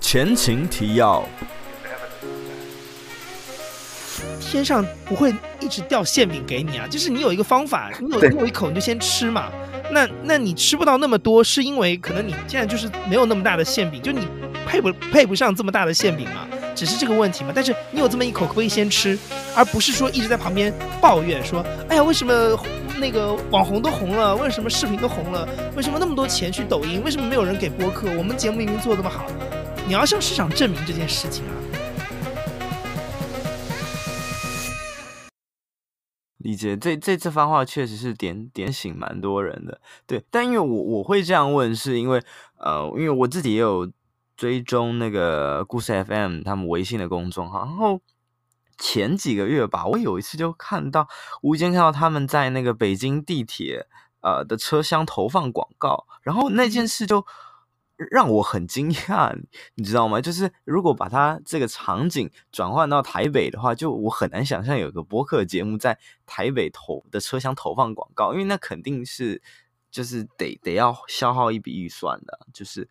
前情提要：天上不会一直掉馅饼给你啊，就是你有一个方法，你有你有一口你就先吃嘛。那那你吃不到那么多，是因为可能你现在就是没有那么大的馅饼，就你配不配不上这么大的馅饼嘛？只是这个问题嘛。但是你有这么一口，可不可以先吃，而不是说一直在旁边抱怨说，哎呀，为什么那个网红都红了，为什么视频都红了，为什么那么多钱去抖音，为什么没有人给播客？我们节目明明做得这么好，你要向市场证明这件事情啊。理解，这这这番话确实是点点醒蛮多人的，对。但因为我我会这样问，是因为呃，因为我自己也有追踪那个故事 FM 他们微信的公众号，然后前几个月吧，我有一次就看到无意间看到他们在那个北京地铁呃的车厢投放广告，然后那件事就。让我很惊讶，你知道吗？就是如果把它这个场景转换到台北的话，就我很难想象有个播客节目在台北投的车厢投放广告，因为那肯定是就是得得要消耗一笔预算的。就是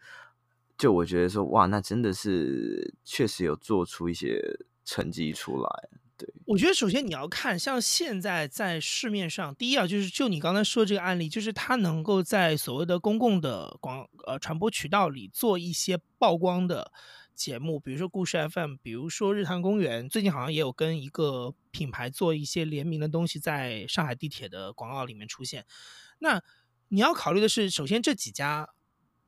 就我觉得说，哇，那真的是确实有做出一些成绩出来。对，我觉得首先你要看，像现在在市面上，第一啊，就是就你刚才说这个案例，就是它能够在所谓的公共的广呃传播渠道里做一些曝光的节目，比如说故事 FM，比如说日坛公园，最近好像也有跟一个品牌做一些联名的东西，在上海地铁的广告里面出现。那你要考虑的是，首先这几家。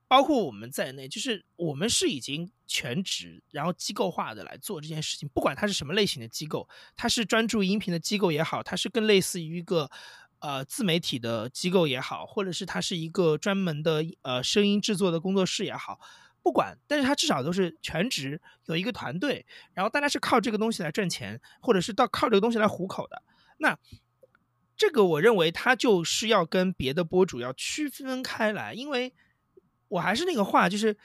包括我们在内，就是我们是已经全职，然后机构化的来做这件事情。不管它是什么类型的机构，它是专注音频的机构也好，它是更类似于一个呃自媒体的机构也好，或者是它是一个专门的呃声音制作的工作室也好，不管，但是它至少都是全职，有一个团队，然后大家是靠这个东西来赚钱，或者是到靠这个东西来糊口的。那这个我认为它就是要跟别的播主要区分开来，因为。我还是那个话，就是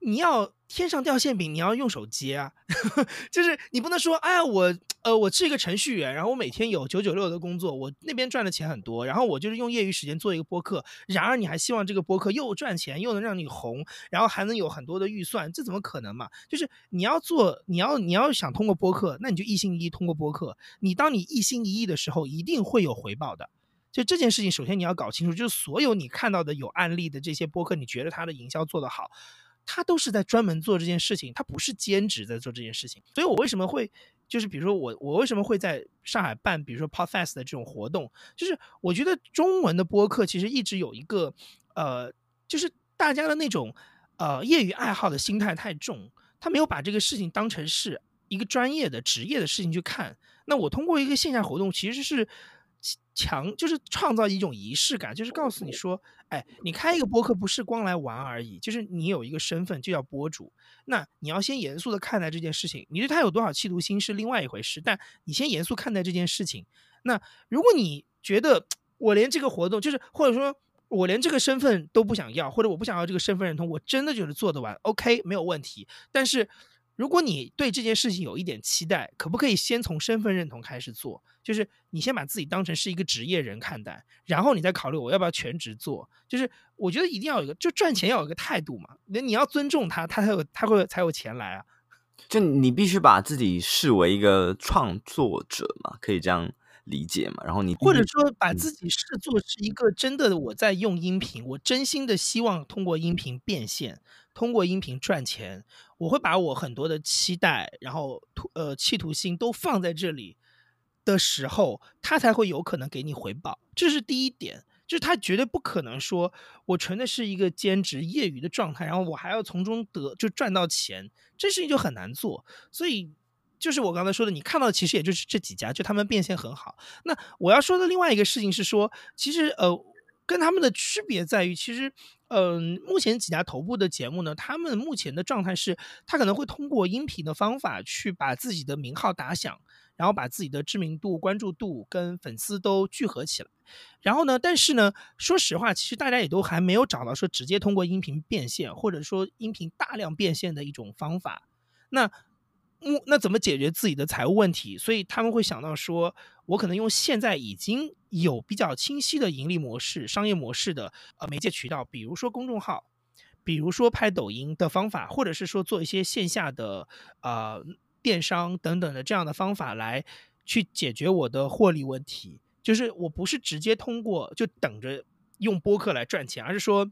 你要天上掉馅饼，你要用手接啊，就是你不能说，哎呀，我呃，我是一个程序员，然后我每天有九九六的工作，我那边赚的钱很多，然后我就是用业余时间做一个播客，然而你还希望这个播客又赚钱，又能让你红，然后还能有很多的预算，这怎么可能嘛？就是你要做，你要你要想通过播客，那你就一心一意通过播客，你当你一心一意的时候，一定会有回报的。就这件事情，首先你要搞清楚，就是所有你看到的有案例的这些播客，你觉得他的营销做得好，他都是在专门做这件事情，他不是兼职在做这件事情。所以我为什么会，就是比如说我我为什么会在上海办，比如说 Podfest 的这种活动，就是我觉得中文的播客其实一直有一个，呃，就是大家的那种呃业余爱好的心态太重，他没有把这个事情当成是一个专业的职业的事情去看。那我通过一个线下活动，其实是。强就是创造一种仪式感，就是告诉你说，哎，你开一个播客不是光来玩而已，就是你有一个身份就叫播主，那你要先严肃的看待这件事情。你对他有多少企图心是另外一回事，但你先严肃看待这件事情。那如果你觉得我连这个活动，就是或者说我连这个身份都不想要，或者我不想要这个身份认同，我真的就是做得完，OK，没有问题。但是。如果你对这件事情有一点期待，可不可以先从身份认同开始做？就是你先把自己当成是一个职业人看待，然后你再考虑我要不要全职做。就是我觉得一定要有一个，就赚钱要有一个态度嘛。那你要尊重他，他才有他会才有钱来啊。就你必须把自己视为一个创作者嘛，可以这样理解嘛。然后你或者说把自己视作是一个真的我在用音频，我真心的希望通过音频变现。通过音频赚钱，我会把我很多的期待，然后呃企图心都放在这里的时候，他才会有可能给你回报。这是第一点，就是他绝对不可能说我纯的是一个兼职业余的状态，然后我还要从中得就赚到钱，这事情就很难做。所以就是我刚才说的，你看到的其实也就是这几家，就他们变现很好。那我要说的另外一个事情是说，其实呃。跟他们的区别在于，其实，嗯、目前几家头部的节目呢，他们目前的状态是，他可能会通过音频的方法去把自己的名号打响，然后把自己的知名度、关注度跟粉丝都聚合起来。然后呢，但是呢，说实话，其实大家也都还没有找到说直接通过音频变现，或者说音频大量变现的一种方法。那。目，那怎么解决自己的财务问题？所以他们会想到说，我可能用现在已经有比较清晰的盈利模式、商业模式的呃媒介渠道，比如说公众号，比如说拍抖音的方法，或者是说做一些线下的呃电商等等的这样的方法来去解决我的获利问题。就是我不是直接通过就等着用播客来赚钱，而是说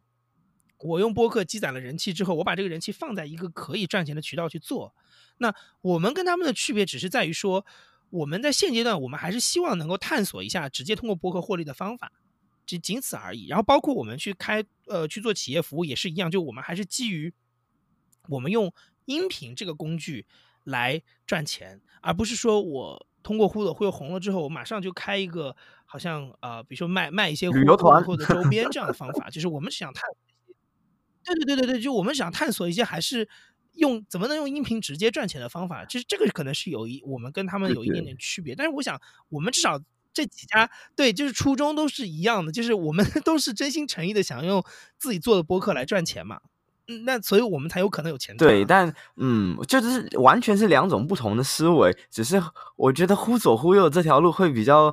我用播客积攒了人气之后，我把这个人气放在一个可以赚钱的渠道去做。那我们跟他们的区别只是在于说，我们在现阶段我们还是希望能够探索一下直接通过播客获利的方法。仅仅此而已。然后包括我们去开呃去做企业服务也是一样，就我们还是基于我们用音频这个工具来赚钱，而不是说我通过忽左忽右红了之后，我马上就开一个好像呃比如说卖卖一些旅游团或者周边这样的方法。就是我们想探，对对对对对，就我们想探索一些还是用怎么能用音频直接赚钱的方法。其实这个可能是有一我们跟他们有一点点区别，但是我想我们至少。这几家对，就是初衷都是一样的，就是我们 都是真心诚意的想用自己做的播客来赚钱嘛。嗯，那所以我们才有可能有钱赚。对，但嗯，就是完全是两种不同的思维。只是我觉得忽左忽右这条路会比较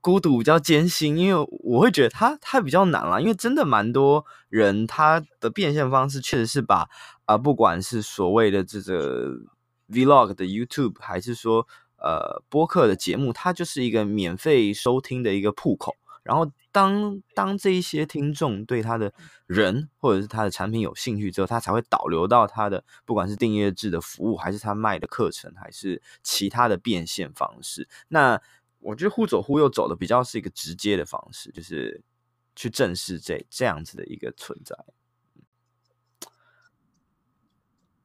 孤独，比较艰辛，因为我会觉得他他比较难啦。因为真的蛮多人他的变现方式确实是把啊、不管是所谓的这个 Vlog 的 YouTube，还是说。呃，播客的节目，它就是一个免费收听的一个铺口。然后，当当这一些听众对他的人或者是他的产品有兴趣之后，他才会导流到他的，不管是订阅制的服务，还是他卖的课程，还是其他的变现方式。那我觉得忽左忽右走的比较是一个直接的方式，就是去正视这这样子的一个存在。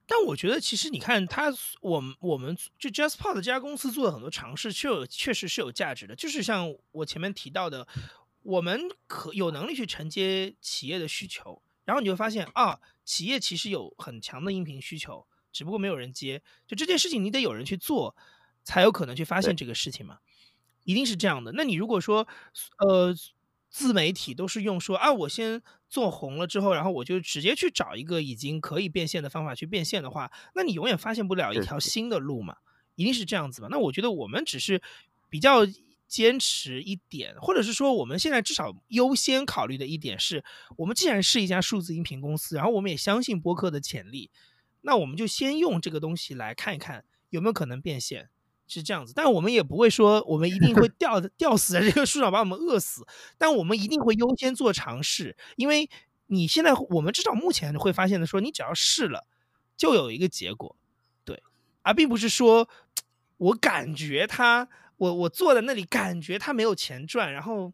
但我觉得，其实你看他，我们我们就 JustPod 这家公司做的很多尝试，确有确实是有价值的。就是像我前面提到的，我们可有能力去承接企业的需求，然后你就会发现啊，企业其实有很强的音频需求，只不过没有人接。就这件事情，你得有人去做，才有可能去发现这个事情嘛，一定是这样的。那你如果说，呃。自媒体都是用说啊，我先做红了之后，然后我就直接去找一个已经可以变现的方法去变现的话，那你永远发现不了一条新的路嘛，一定是这样子嘛。那我觉得我们只是比较坚持一点，或者是说我们现在至少优先考虑的一点是，我们既然是一家数字音频公司，然后我们也相信播客的潜力，那我们就先用这个东西来看一看有没有可能变现。是这样子，但我们也不会说我们一定会吊吊死在这个树上把我们饿死，但我们一定会优先做尝试，因为你现在我们至少目前会发现的说，你只要试了，就有一个结果，对，而并不是说我感觉他我我坐在那里感觉他没有钱赚，然后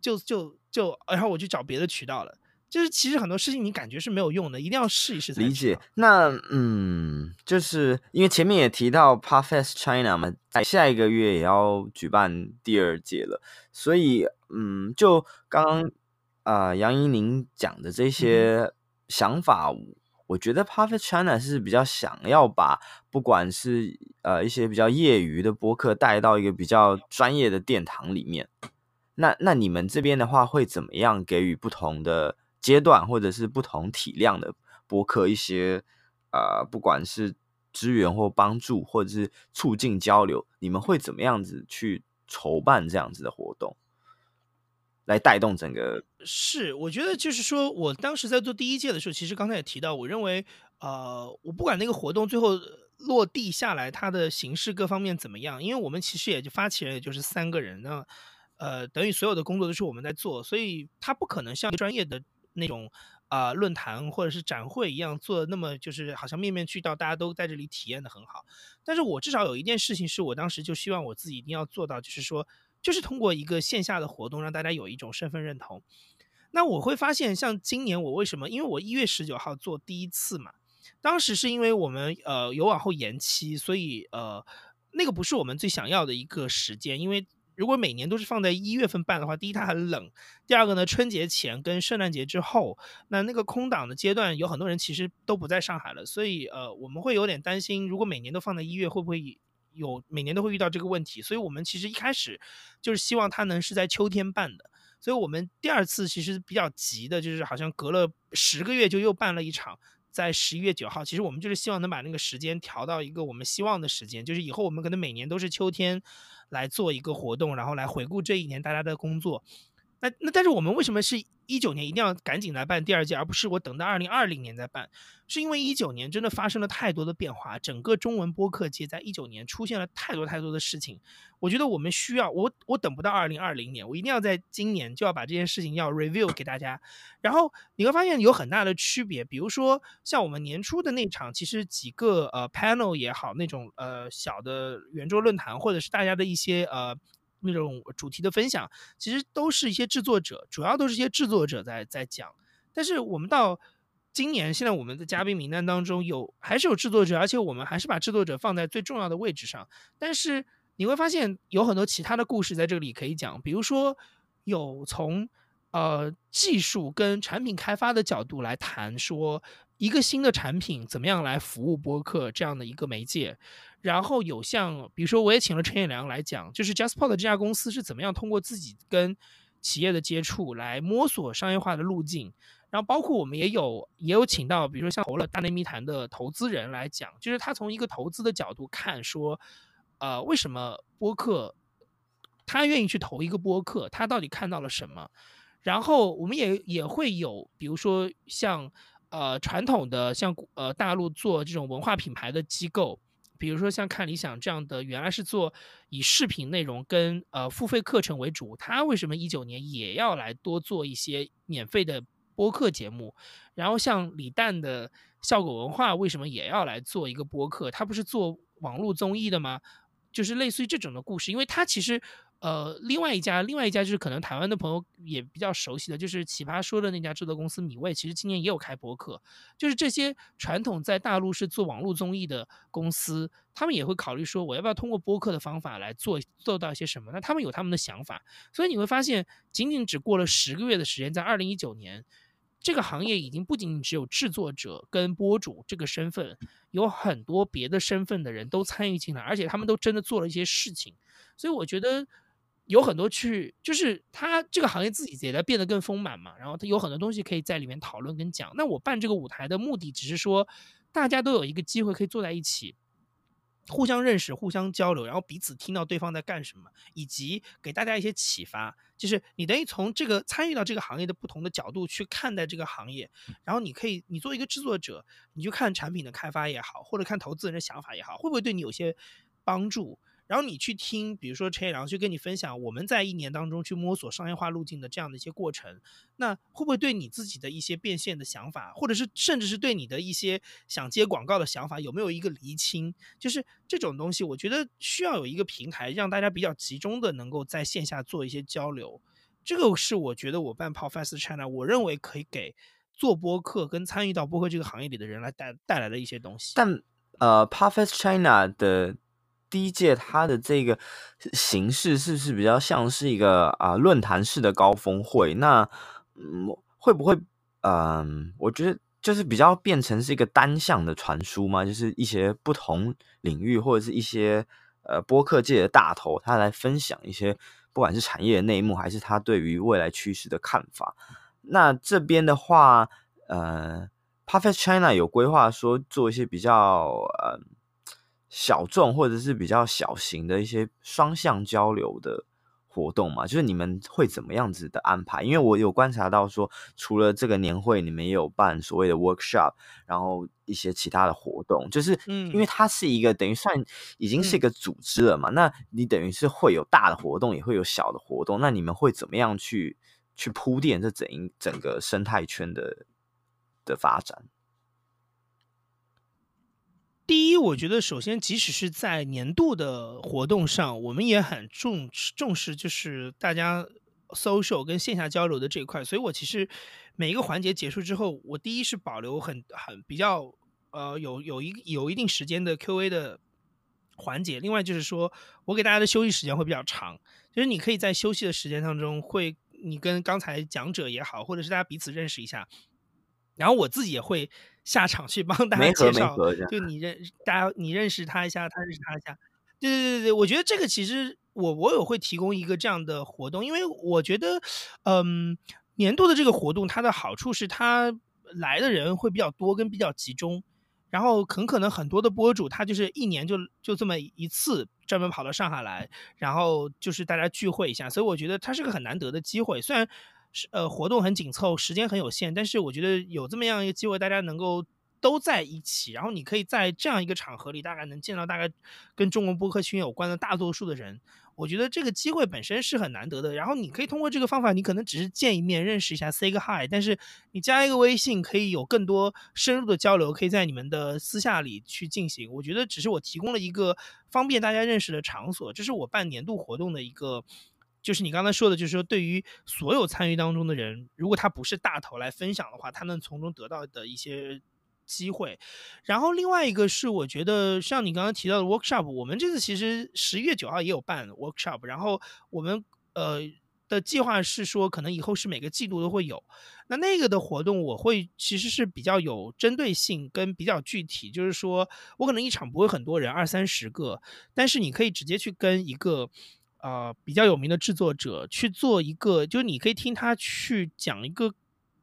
就就就然后我去找别的渠道了。就是其实很多事情你感觉是没有用的，一定要试一试才。理解。那嗯，就是因为前面也提到 Podfest China 嘛，在下一个月也要举办第二届了，所以嗯，就刚刚啊、呃、杨怡宁讲的这些想法，嗯、我觉得 Podfest China 是比较想要把不管是呃一些比较业余的播客带到一个比较专业的殿堂里面。那那你们这边的话会怎么样给予不同的？阶段或者是不同体量的博客一些呃，不管是支援或帮助，或者是促进交流，你们会怎么样子去筹办这样子的活动，来带动整个？是，我觉得就是说，我当时在做第一届的时候，其实刚才也提到，我认为呃，我不管那个活动最后落地下来，它的形式各方面怎么样，因为我们其实也就发起人也就是三个人，那呃，等于所有的工作都是我们在做，所以它不可能像专业的。那种啊、呃、论坛或者是展会一样做的那么就是好像面面俱到，大家都在这里体验的很好。但是我至少有一件事情是我当时就希望我自己一定要做到，就是说，就是通过一个线下的活动让大家有一种身份认同。那我会发现，像今年我为什么？因为我一月十九号做第一次嘛，当时是因为我们呃有往后延期，所以呃那个不是我们最想要的一个时间，因为。如果每年都是放在一月份办的话，第一它很冷，第二个呢，春节前跟圣诞节之后，那那个空档的阶段有很多人其实都不在上海了，所以呃我们会有点担心，如果每年都放在一月，会不会有每年都会遇到这个问题？所以我们其实一开始就是希望它能是在秋天办的，所以我们第二次其实比较急的，就是好像隔了十个月就又办了一场。在十一月九号，其实我们就是希望能把那个时间调到一个我们希望的时间，就是以后我们可能每年都是秋天来做一个活动，然后来回顾这一年大家的工作。那那但是我们为什么是一九年一定要赶紧来办第二届，而不是我等到二零二零年再办，是因为一九年真的发生了太多的变化，整个中文播客界在一九年出现了太多太多的事情。我觉得我们需要我我等不到二零二零年，我一定要在今年就要把这件事情要 review 给大家。然后你会发现有很大的区别，比如说像我们年初的那场，其实几个呃 panel 也好，那种呃小的圆桌论坛，或者是大家的一些呃。那种主题的分享，其实都是一些制作者，主要都是一些制作者在在讲。但是我们到今年，现在我们的嘉宾名单当中有还是有制作者，而且我们还是把制作者放在最重要的位置上。但是你会发现有很多其他的故事在这里可以讲，比如说有从呃技术跟产品开发的角度来谈，说一个新的产品怎么样来服务播客这样的一个媒介。然后有像，比如说我也请了陈彦良来讲，就是 JustPod 这家公司是怎么样通过自己跟企业的接触来摸索商业化的路径。然后包括我们也有也有请到，比如说像投了大内密谈的投资人来讲，就是他从一个投资的角度看说，呃，为什么播客他愿意去投一个播客，他到底看到了什么？然后我们也也会有，比如说像呃传统的像呃大陆做这种文化品牌的机构。比如说像看理想这样的，原来是做以视频内容跟呃付费课程为主，他为什么一九年也要来多做一些免费的播客节目？然后像李诞的笑果文化为什么也要来做一个播客？他不是做网络综艺的吗？就是类似于这种的故事，因为他其实。呃，另外一家，另外一家就是可能台湾的朋友也比较熟悉的，就是奇葩说的那家制作公司米味，其实今年也有开播客。就是这些传统在大陆是做网络综艺的公司，他们也会考虑说，我要不要通过播客的方法来做做到一些什么？那他们有他们的想法，所以你会发现，仅仅只过了十个月的时间，在二零一九年，这个行业已经不仅仅只有制作者跟播主这个身份，有很多别的身份的人都参与进来，而且他们都真的做了一些事情，所以我觉得。有很多去，就是他这个行业自己也在变得更丰满嘛，然后他有很多东西可以在里面讨论跟讲。那我办这个舞台的目的，只是说大家都有一个机会可以坐在一起，互相认识、互相交流，然后彼此听到对方在干什么，以及给大家一些启发。就是你等于从这个参与到这个行业的不同的角度去看待这个行业，然后你可以，你作为一个制作者，你就看产品的开发也好，或者看投资人的想法也好，会不会对你有些帮助？然后你去听，比如说陈彦良去跟你分享我们在一年当中去摸索商业化路径的这样的一些过程，那会不会对你自己的一些变现的想法，或者是甚至是对你的一些想接广告的想法，有没有一个厘清？就是这种东西，我觉得需要有一个平台，让大家比较集中的能够在线下做一些交流。这个是我觉得我办 Podfest China，我认为可以给做播客跟参与到播客这个行业里的人来带带来的一些东西。但呃，Podfest China 的。第一届它的这个形式是不是比较像是一个啊论坛式的高峰会？那嗯，会不会嗯，我觉得就是比较变成是一个单向的传输嘛，就是一些不同领域或者是一些呃播客界的大头，他来分享一些不管是产业的内幕，还是他对于未来趋势的看法。那这边的话，呃，Podfest China 有规划说做一些比较呃。小众或者是比较小型的一些双向交流的活动嘛，就是你们会怎么样子的安排？因为我有观察到说，除了这个年会，你们也有办所谓的 workshop，然后一些其他的活动，就是因为它是一个等于算已经是一个组织了嘛，嗯、那你等于是会有大的活动，也会有小的活动，那你们会怎么样去去铺垫这整一整个生态圈的的发展？第一，我觉得首先，即使是在年度的活动上，我们也很重重视，就是大家 social 跟线下交流的这一块。所以我其实每一个环节结束之后，我第一是保留很很比较呃有有一有一定时间的 Q&A 的环节。另外就是说我给大家的休息时间会比较长，就是你可以在休息的时间当中，会你跟刚才讲者也好，或者是大家彼此认识一下。然后我自己也会下场去帮大家介绍，就你认大家你认识他一下，他认识他一下，对对对对，我觉得这个其实我我有会提供一个这样的活动，因为我觉得，嗯，年度的这个活动它的好处是它来的人会比较多跟比较集中，然后很可能很多的博主他就是一年就就这么一次专门跑到上海来，然后就是大家聚会一下，所以我觉得它是个很难得的机会，虽然。呃活动很紧凑，时间很有限，但是我觉得有这么样一个机会，大家能够都在一起，然后你可以在这样一个场合里，大概能见到大概跟中国播客圈有关的大多数的人。我觉得这个机会本身是很难得的，然后你可以通过这个方法，你可能只是见一面认识一下，say 个 hi，但是你加一个微信，可以有更多深入的交流，可以在你们的私下里去进行。我觉得只是我提供了一个方便大家认识的场所，这是我办年度活动的一个，就是你刚才说的，就是说对于所有参与当中的人，如果他不是大头来分享的话，他能从中得到的一些。机会，然后另外一个是，我觉得像你刚刚提到的 workshop，我们这次其实十一月九号也有办 workshop，然后我们呃的计划是说，可能以后是每个季度都会有。那那个的活动，我会其实是比较有针对性跟比较具体，就是说我可能一场不会很多人，二三十个，但是你可以直接去跟一个呃比较有名的制作者去做一个，就是你可以听他去讲一个。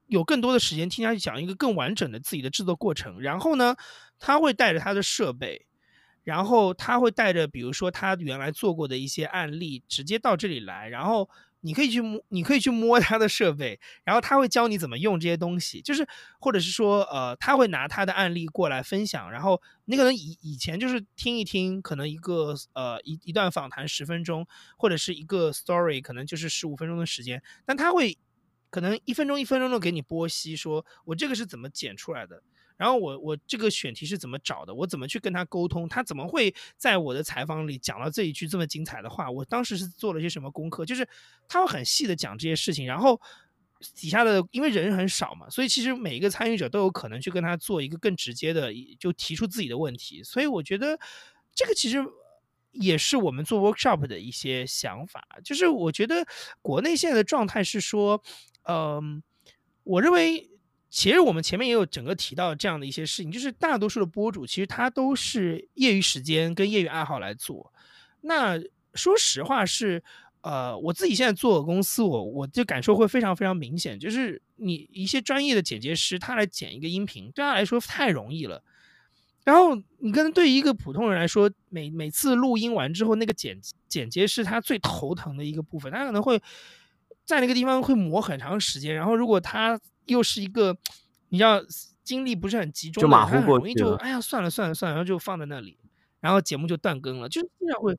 有更多的时间听他去讲一个更完整的自己的制作过程，然后呢，他会带着他的设备，然后他会带着比如说他原来做过的一些案例，直接到这里来，然后你可以去摸，你可以去摸他的设备，然后他会教你怎么用这些东西，就是或者是说，呃，他会拿他的案例过来分享，然后你可能以以前就是听一听，可能一个呃一一段访谈十分钟，或者是一个 story 可能就是十五分钟的时间，但他会。可能一分钟一分钟的给你剥析，说我这个是怎么剪出来的，然后我我这个选题是怎么找的，我怎么去跟他沟通，他怎么会在我的采访里讲到这一句这么精彩的话，我当时是做了些什么功课，就是他会很细的讲这些事情，然后底下的因为人很少嘛，所以其实每一个参与者都有可能去跟他做一个更直接的，就提出自己的问题，所以我觉得这个其实。也是我们做 workshop 的一些想法，就是我觉得国内现在的状态是说，嗯、我认为其实我们前面也有整个提到这样的一些事情，就是大多数的博主其实他都是业余时间跟业余爱好来做。那说实话是，呃，我自己现在做的公司，我我就感受会非常非常明显，就是你一些专业的剪接师，他来剪一个音频，对他来说太容易了。然后你跟对于一个普通人来说，每每次录音完之后，那个剪剪接是他最头疼的一个部分，他可能会在那个地方会磨很长时间。然后如果他又是一个你知道精力不是很集中的，就马虎过容易就哎呀算了算了算了，然后就放在那里，然后节目就断更了，就经常会。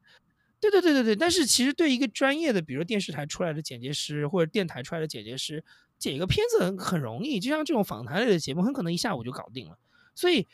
对对对对对。但是其实对一个专业的，比如电视台出来的剪接师或者电台出来的剪接师，剪一个片子很很容易，就像这种访谈类的节目，很可能一下午就搞定了。所以。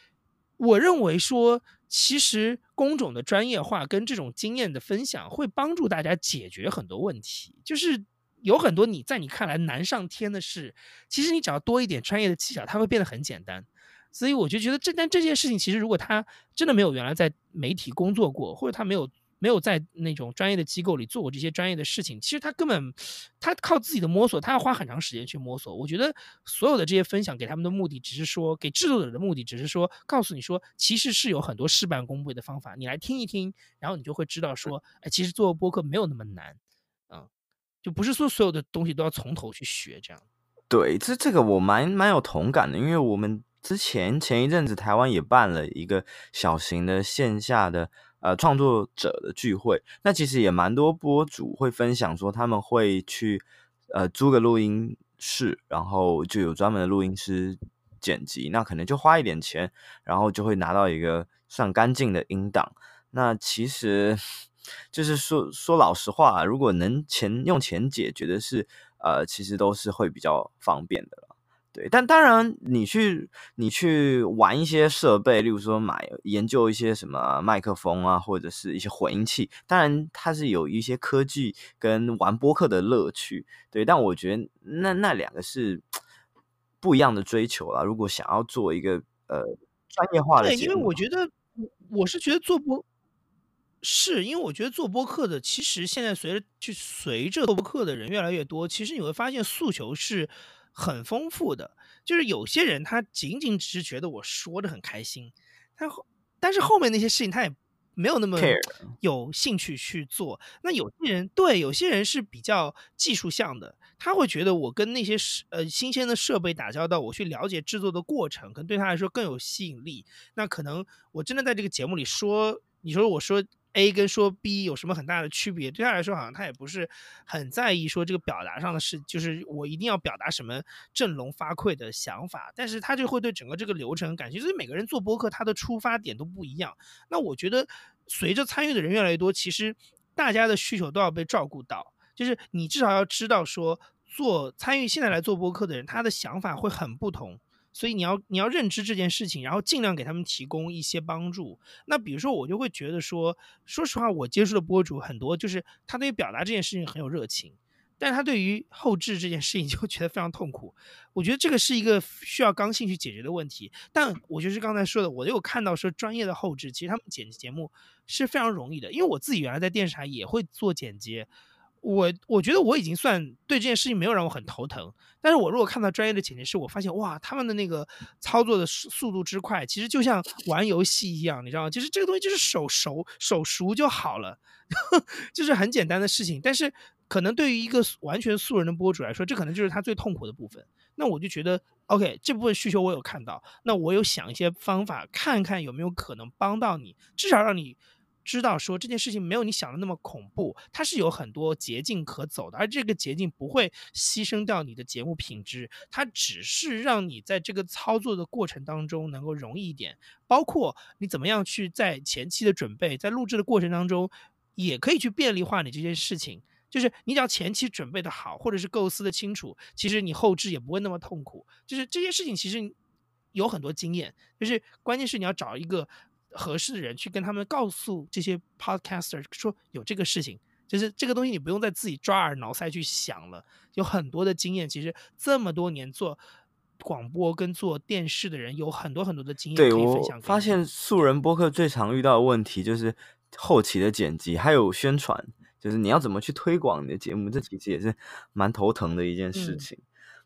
我认为说，其实工种的专业化跟这种经验的分享，会帮助大家解决很多问题。就是有很多你在你看来难上天的事，其实你只要多一点专业的技巧，它会变得很简单。所以我就觉得这，但这件事情其实如果他真的没有原来在媒体工作过，或者他没有。没有在那种专业的机构里做过这些专业的事情，其实他根本他靠自己的摸索，他要花很长时间去摸索。我觉得所有的这些分享给他们的目的，只是说给制作者的目的，只是说告诉你说，其实是有很多事半功倍的方法，你来听一听，然后你就会知道说，哎，其实做播客没有那么难，就不是说所有的东西都要从头去学这样。对，这这个我蛮蛮有同感的，因为我们之前前一阵子台湾也办了一个小型的线下的。呃，创作者的聚会，那其实也蛮多播主会分享说，他们会去呃租个录音室，然后就有专门的录音师剪辑，那可能就花一点钱，然后就会拿到一个算干净的音档。那其实就是说说老实话，如果能钱用钱解决的是，呃，其实都是会比较方便的。对，但当然，你去你去玩一些设备，例如说买研究一些什么麦克风啊，或者是一些混音器，当然它是有一些科技跟玩播客的乐趣。对，但我觉得那那两个是不一样的追求啦。如果想要做一个呃专业化的，对，因为我觉得我是觉得做播是因为我觉得做播客的，其实现在随着就随着做播客的人越来越多，其实你会发现诉求是。很丰富的，就是有些人他仅仅只是觉得我说的很开心，他后但是后面那些事情他也没有那么有兴趣去做。那有些人对，有些人是比较技术向的，他会觉得我跟那些呃新鲜的设备打交道，我去了解制作的过程，可能对他来说更有吸引力。那可能我真的在这个节目里说，你说我说。A 跟说 B 有什么很大的区别？对他来说，好像他也不是很在意说这个表达上的事，就是我一定要表达什么振聋发聩的想法，但是他就会对整个这个流程感兴趣。所以每个人做播客，他的出发点都不一样。那我觉得，随着参与的人越来越多，其实大家的需求都要被照顾到。就是你至少要知道说，做参与现在来做播客的人，他的想法会很不同。所以你要你要认知这件事情，然后尽量给他们提供一些帮助。那比如说，我就会觉得说，说实话，我接触的播主很多，就是他对于表达这件事情很有热情，但他对于后置这件事情 就觉得非常痛苦。我觉得这个是一个需要刚性去解决的问题。但我就是刚才说的，我有看到说专业的后置，其实他们剪辑节目是非常容易的，因为我自己原来在电视台也会做剪辑。我我觉得我已经算对这件事情没有让我很头疼，但是我如果看到专业的剪辑师，我发现哇，他们的那个操作的速度之快，其实就像玩游戏一样，你知道吗？其实这个东西就是手熟手熟就好了，就是很简单的事情。但是可能对于一个完全素人的博主来说，这可能就是他最痛苦的部分。那我就觉得，OK，这部分需求我有看到，那我有想一些方法，看看有没有可能帮到你，至少让你。知道说这件事情没有你想的那么恐怖，它是有很多捷径可走的，而这个捷径不会牺牲掉你的节目品质，它只是让你在这个操作的过程当中能够容易一点，包括你怎么样去在前期的准备，在录制的过程当中也可以去便利化你这件事情，就是你只要前期准备的好，或者是构思的清楚，其实你后置也不会那么痛苦，就是这些事情其实有很多经验，就是关键是你要找一个。合适的人去跟他们告诉这些 podcaster 说有这个事情，就是这个东西你不用再自己抓耳挠腮去想了，有很多的经验。其实这么多年做广播跟做电视的人有很多很多的经验可以分享。对，我发现素人播客最常遇到的问题就是后期的剪辑，还有宣传，就是你要怎么去推广你的节目，这其实也是蛮头疼的一件事情。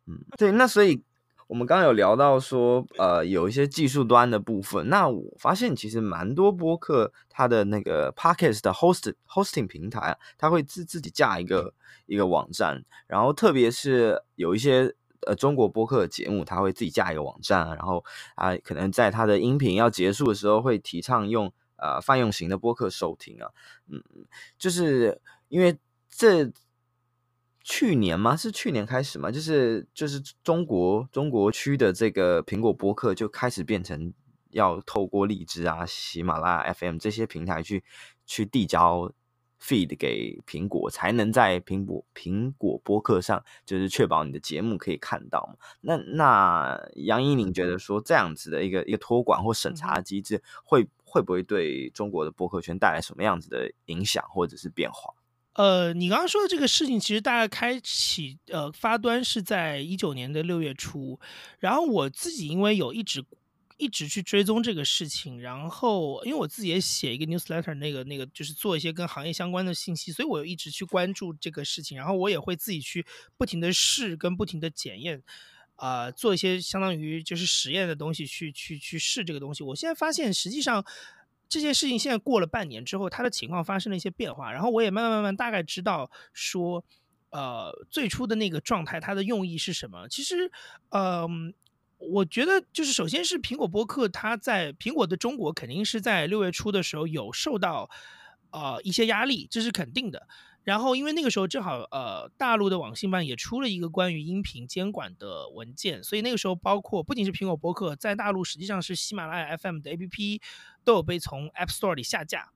嗯，嗯对，那所以。我们刚刚有聊到说，呃，有一些技术端的部分。那我发现其实蛮多播客，它的那个 Podcast 的 host hosting 平台，它会自自己架一个一个网站。然后特别是有一些呃中国播客的节目，它会自己架一个网站。然后啊，可能在它的音频要结束的时候，会提倡用呃泛用型的播客收听啊。嗯，就是因为这。去年吗？是去年开始吗？就是就是中国中国区的这个苹果播客就开始变成要透过荔枝啊、喜马拉雅 FM 这些平台去去递交 feed 给苹果，才能在苹果苹果播客上就是确保你的节目可以看到嘛。那那杨一宁觉得说这样子的一个一个托管或审查机制会会不会对中国的播客圈带来什么样子的影响或者是变化？呃，你刚刚说的这个事情，其实大概开启呃发端是在一九年的六月初，然后我自己因为有一直一直去追踪这个事情，然后因为我自己也写一个 newsletter，那个那个就是做一些跟行业相关的信息，所以我一直去关注这个事情，然后我也会自己去不停的试跟不停的检验，啊、呃，做一些相当于就是实验的东西去去去试这个东西。我现在发现实际上。这件事情现在过了半年之后，它的情况发生了一些变化，然后我也慢慢慢慢大概知道说，呃，最初的那个状态它的用意是什么。其实，嗯、呃，我觉得就是首先是苹果播客，它在苹果的中国肯定是在六月初的时候有受到呃一些压力，这是肯定的。然后，因为那个时候正好，呃，大陆的网信办也出了一个关于音频监管的文件，所以那个时候，包括不仅是苹果播客，在大陆实际上是喜马拉雅 FM 的 APP 都有被从 App Store 里下架，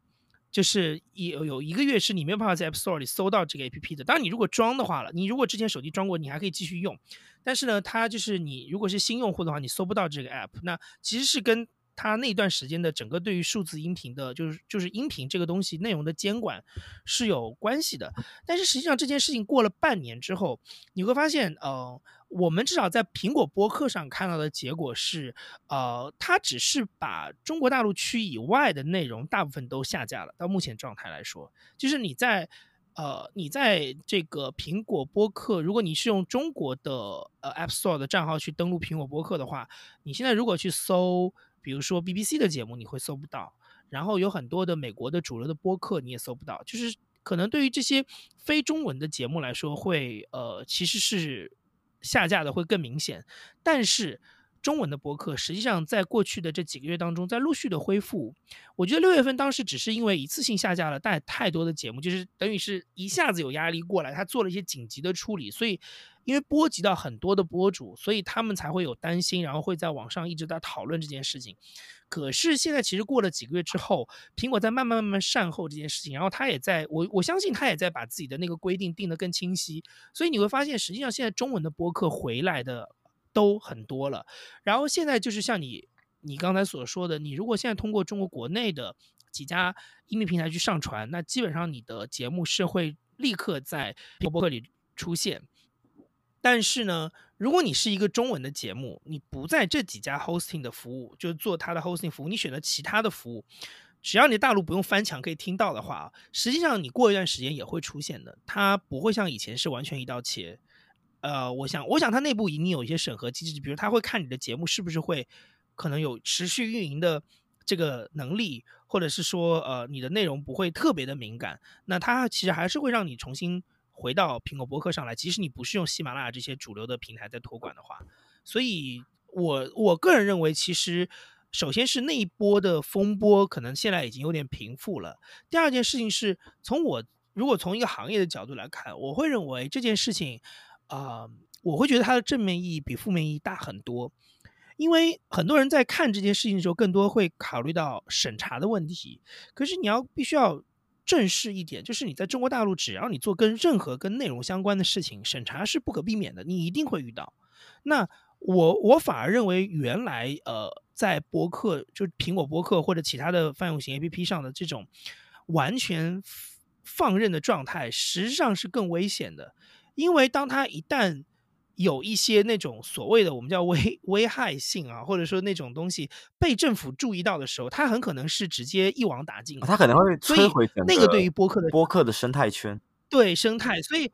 就是有有一个月是你没有办法在 App Store 里搜到这个 APP 的。当然，你如果装的话了，你如果之前手机装过，你还可以继续用，但是呢，它就是你如果是新用户的话，你搜不到这个 App。那其实是跟他那段时间的整个对于数字音频的，就是就是音频这个东西内容的监管是有关系的。但是实际上这件事情过了半年之后，你会发现，呃，我们至少在苹果播客上看到的结果是，呃，它只是把中国大陆区以外的内容大部分都下架了。到目前状态来说，就是你在呃你在这个苹果播客，如果你是用中国的呃 App Store 的账号去登录苹果播客的话，你现在如果去搜。比如说 BBC 的节目你会搜不到，然后有很多的美国的主流的播客你也搜不到，就是可能对于这些非中文的节目来说会呃其实是下架的会更明显，但是中文的播客，实际上在过去的这几个月当中，在陆续的恢复。我觉得六月份当时只是因为一次性下架了带太多的节目，就是等于是一下子有压力过来，他做了一些紧急的处理，所以因为波及到很多的博主，所以他们才会有担心，然后会在网上一直在讨论这件事情。可是现在其实过了几个月之后，苹果在慢慢慢慢善后这件事情，然后他也在我我相信他也在把自己的那个规定定得更清晰，所以你会发现，实际上现在中文的播客回来的都很多了。然后现在就是像你你刚才所说的，你如果现在通过中国国内的几家音频平台去上传，那基本上你的节目是会立刻在播客里出现。但是呢，如果你是一个中文的节目，你不在这几家 hosting 的服务，就是做它的 hosting 服务，你选择其他的服务，只要你大陆不用翻墙可以听到的话，实际上你过一段时间也会出现的，它不会像以前是完全一刀切。呃，我想，我想它内部一定有一些审核机制，比如他会看你的节目是不是会可能有持续运营的这个能力，或者是说，呃，你的内容不会特别的敏感，那它其实还是会让你重新。回到苹果博客上来，即使你不是用喜马拉雅这些主流的平台在托管的话，所以我我个人认为，其实首先是那一波的风波可能现在已经有点平复了。第二件事情是从我如果从一个行业的角度来看，我会认为这件事情啊、我会觉得它的正面意义比负面意义大很多，因为很多人在看这件事情的时候，更多会考虑到审查的问题。可是你要必须要。正式一点，就是你在中国大陆，只要你做跟任何跟内容相关的事情，审查是不可避免的，你一定会遇到。那我我反而认为，原来呃，在博客，就苹果播客或者其他的泛用型 APP 上的这种完全放任的状态，实际上是更危险的，因为当它一旦有一些那种所谓的我们叫危危害性啊，或者说那种东西被政府注意到的时候，它很可能是直接一网打尽，它可能会摧毁那个对于播客的播客的生态圈，对生态，所以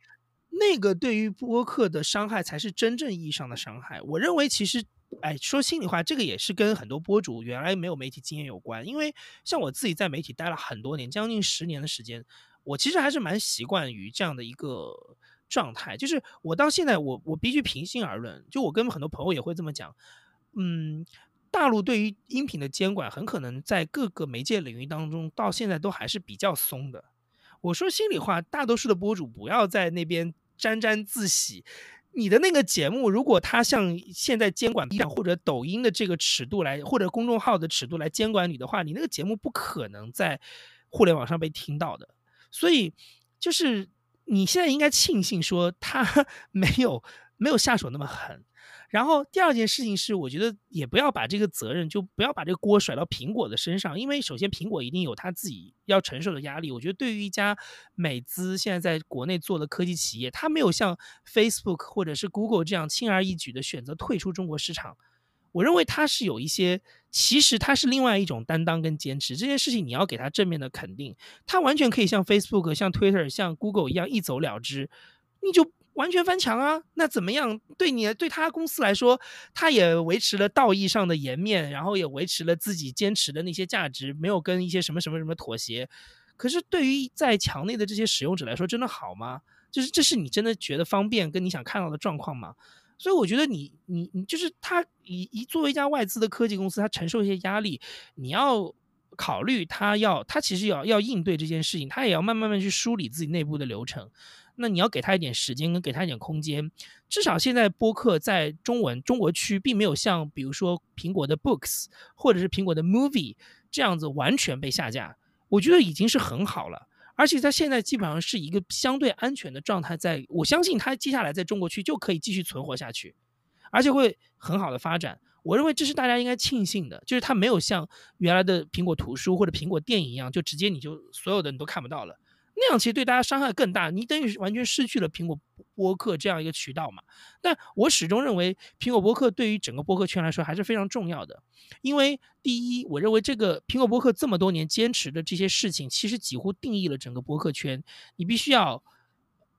那个对于播客的伤害才是真正意义上的伤害。我认为其实，哎，说心里话，这个也是跟很多播主原来没有媒体经验有关，因为像我自己在媒体待了很多年，将近十年的时间，我其实还是蛮习惯于这样的一个。状态就是我到现在我，我必须平心而论，就我跟很多朋友也会这么讲，嗯，大陆对于音频的监管很可能在各个媒介领域当中到现在都还是比较松的。我说心里话，大多数的博主不要在那边沾沾自喜。你的那个节目，如果他像现在监管 B 站或者抖音的这个尺度来，或者公众号的尺度来监管你的话，你那个节目不可能在互联网上被听到的。所以就是。你现在应该庆幸说他 没有没有下手那么狠，然后第二件事情是，我觉得也不要把这个责任就不要把这个锅甩到苹果的身上，因为首先苹果一定有他自己要承受的压力。我觉得对于一家美资现在在国内做的科技企业，他没有像 Facebook 或者是 Google 这样轻而易举的选择退出中国市场。我认为他是有一些，其实他是另外一种担当跟坚持。这件事情你要给他正面的肯定，他完全可以像 Facebook、像 Twitter、像 Google 一样一走了之，你就完全翻墙啊？那怎么样？对你对他公司来说，他也维持了道义上的颜面，然后也维持了自己坚持的那些价值，没有跟一些什么什么什么妥协。可是对于在墙内的这些使用者来说，真的好吗？就是这是你真的觉得方便跟你想看到的状况吗？所以我觉得你你你就是他一一作为一家外资的科技公司，他承受一些压力，你要考虑他要他其实要要应对这件事情，他也要慢慢慢去梳理自己内部的流程。那你要给他一点时间跟给他一点空间。至少现在播客在中文中国区并没有像比如说苹果的 Books 或者是苹果的 Movie 这样子完全被下架，我觉得已经是很好了。而且它现在基本上是一个相对安全的状态，在我相信它接下来在中国区就可以继续存活下去，而且会很好的发展。我认为这是大家应该庆幸的，就是它没有像原来的苹果图书或者苹果电影一样，就直接你就所有的你都看不到了。那样其实对大家伤害更大，你等于完全失去了苹果播客这样一个渠道嘛。但我始终认为，苹果播客对于整个播客圈来说还是非常重要的，因为第一，我认为这个苹果播客这么多年坚持的这些事情，其实几乎定义了整个播客圈。你必须要